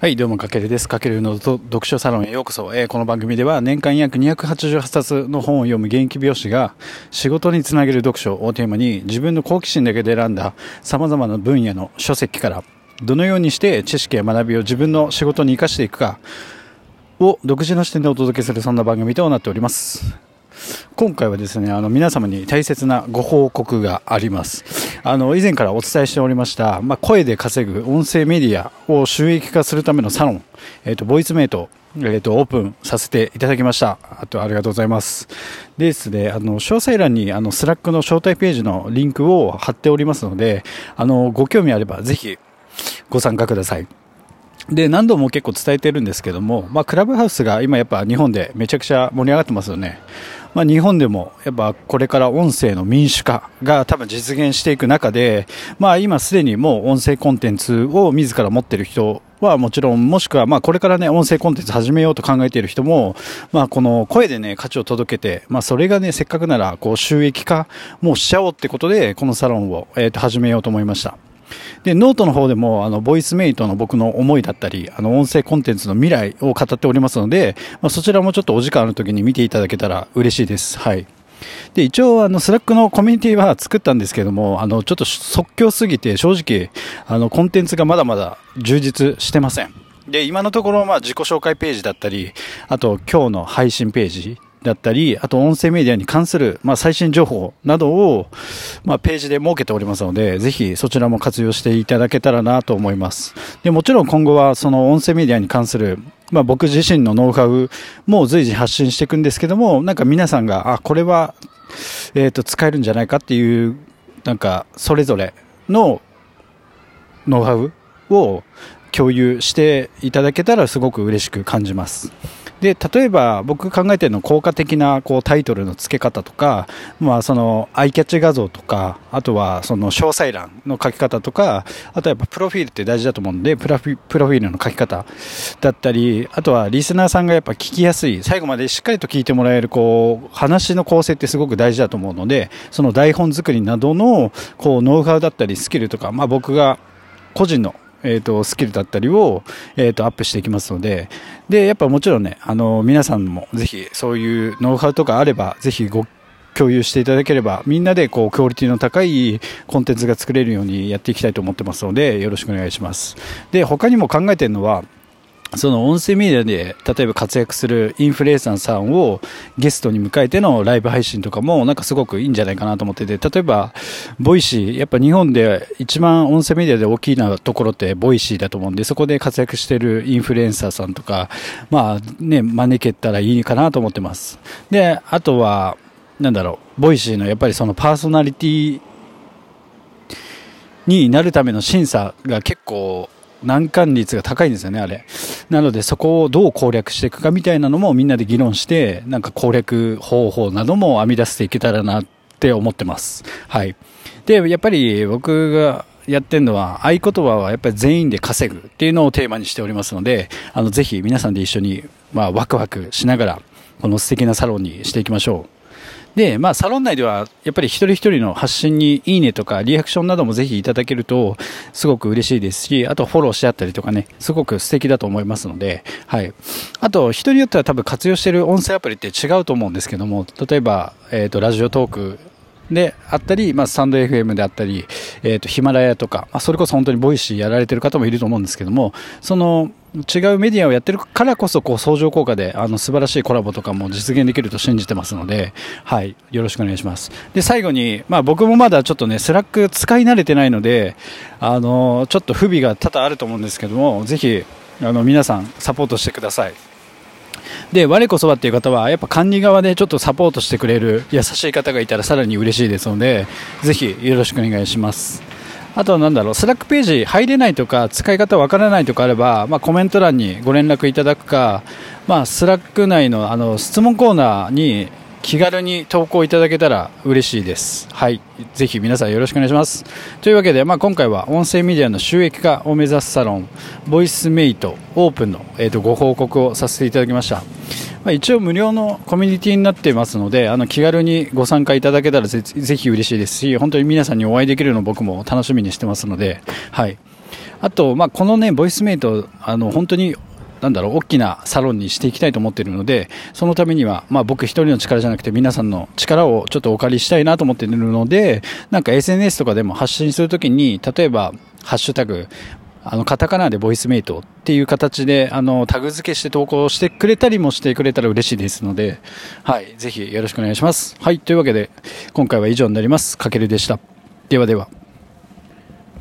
はい、どうも、かけるです。かけるの読書サロンへようこそ。えーこの番組では年間約288冊の本を読む現役美容師が仕事につなげる読書をテーマに自分の好奇心だけで選んだ様々な分野の書籍からどのようにして知識や学びを自分の仕事に活かしていくかを独自の視点でお届けするそんな番組となっております。今回はですね、あの皆様に大切なご報告があります。あの以前からお伝えしておりました、まあ、声で稼ぐ音声メディアを収益化するためのサロン、えっ、とボイスメイト、えっ、とオープンさせていただきました。あとありがとうございます。ですね、あの詳細欄にあのスラックの招待ページのリンクを貼っておりますので、あのご興味あればぜひご参加ください。で、何度も結構伝えてるんですけども、まあ、クラブハウスが今やっぱ日本でめちゃくちゃ盛り上がってますよね。まあ、日本でもやっぱこれから音声の民主化が多分実現していく中で、まあ、今すでにもう音声コンテンツを自ら持ってる人はもちろん、もしくはまあこれからね、音声コンテンツ始めようと考えている人も、まあこの声でね、価値を届けて、まあそれがね、せっかくならこう収益化もうしちゃおうってことで、このサロンを、えと始めようと思いました。で、ノートの方でも、あの、ボイスメイトの僕の思いだったり、あの、音声コンテンツの未来を語っておりますので、まあ、そちらもちょっとお時間ある時に見ていただけたら嬉しいです。はい。で、一応、あの、スラックのコミュニティは作ったんですけども、あの、ちょっと即興すぎて、正直、あの、コンテンツがまだまだ充実してません。で、今のところ、まあ、自己紹介ページだったり、あと、今日の配信ページだったり、あと音声メディアに関する、まあ、最新情報などを、まあ、ページで設けておりますので、ぜひそちらも活用していただけたらなと思います。で、もちろん今後はその音声メディアに関する、まあ、僕自身のノウハウも随時発信していくんですけども、なんか皆さんが、あ、これは、えっ、と、使えるんじゃないかっていう、なんか、それぞれのノウハウを共有していただけたらすごく嬉しく感じます。で、例えば僕考えてるの効果的なこうタイトルの付け方とか、まあそのアイキャッチ画像とか、あとはその詳細欄の書き方とか、あとはやっぱプロフィールって大事だと思うんで、プロフィプロフィールの書き方だったり、あとはリスナーさんがやっぱ聞きやすい、最後までしっかりと聞いてもらえるこう話の構成ってすごく大事だと思うので、その台本作りなどのこうノウハウだったりスキルとか、まあ僕が個人のえー、とスキルだったりを、えー、とアップしていきますのででやっぱもちろんねあの皆さんもぜひそういうノウハウとかあればぜひご共有していただければみんなでこうクオリティの高いコンテンツが作れるようにやっていきたいと思ってますのでよろしくお願いします。で他にも考えてるのはその音声メディアで例えば活躍するインフルエンサーさんをゲストに迎えてのライブ配信とかもなんかすごくいいんじゃないかなと思ってて例えばボイシーやっぱ日本で一番音声メディアで大きなところってボイシーだと思うんでそこで活躍してるインフルエンサーさんとかまあね招けたらいいかなと思ってます。であとはなんだろうボイシーのやっぱりそのパーソナリティになるための審査が結構難関率が高いんですよね、あれ。なので、そこをどう攻略していくかみたいなのもみんなで議論して、なんか攻略方法なども編み出していけたらなって思ってます。はい。で、やっぱり僕がやってるのは、合言葉はやっぱり全員で稼ぐっていうのをテーマにしておりますので、あの、ぜひ皆さんで一緒に、まあ、ワクワクしながら、この素敵なサロンにしていきましょう。で、まあ、サロン内では、やっぱり一人一人の発信にいいねとか、リアクションなどもぜひいただけると、すごく嬉しいですし、あとフォローし合ったりとかね、すごく素敵だと思いますので、はい。あと、人によっては多分活用している音声アプリって違うと思うんですけども、例えば、えっ、と、ラジオトーク、であったり、まあ、スタンド FM であったり、えー、とヒマラヤとか、まあ、それこそ本当にボイシーやられてる方もいると思うんですけどもその違うメディアをやってるからこそこう相乗効果であの素晴らしいコラボとかも実現できると信じてますので、はい、よろしくお願いします。で最後に、まあ、僕もまだちょっとねスラック使い慣れてないのであのちょっと不備が多々あると思うんですけどもぜひあの皆さんサポートしてください。で我こそはっていう方はやっぱ管理側でちょっとサポートしてくれる優しい方がいたらさらに嬉しいですのでぜひよろしくお願いします。あとは何だろうスラックページ入れないとか使い方わからないとかあれば、まあ、コメント欄にご連絡いただくか、まあ、スラック内のあの質問コーナーに気軽に投稿いただけたら嬉しいです。はい。ぜひ皆さんよろしくお願いします。というわけで、まあ、今回は音声メディアの収益化を目指すサロン、ボイスメイトオープンの、えー、とご報告をさせていただきました。まあ、一応無料のコミュニティになってますので、あの気軽にご参加いただけたらぜぜひ嬉しいですし、本当に皆さんにお会いできるの僕も楽しみにしてますので、はい。あと、まあ、このね、ボイスメイト、あの、本当になんだろう、大きなサロンにしていきたいと思っているので、そのためには、まあ僕一人の力じゃなくて皆さんの力をちょっとお借りしたいなと思っているので、なんか SNS とかでも発信するときに、例えば、ハッシュタグ、あの、カタカナでボイスメイトっていう形で、あの、タグ付けして投稿してくれたりもしてくれたら嬉しいですので、はい、ぜひよろしくお願いします。はい、というわけで、今回は以上になります。かけるでした。ではでは。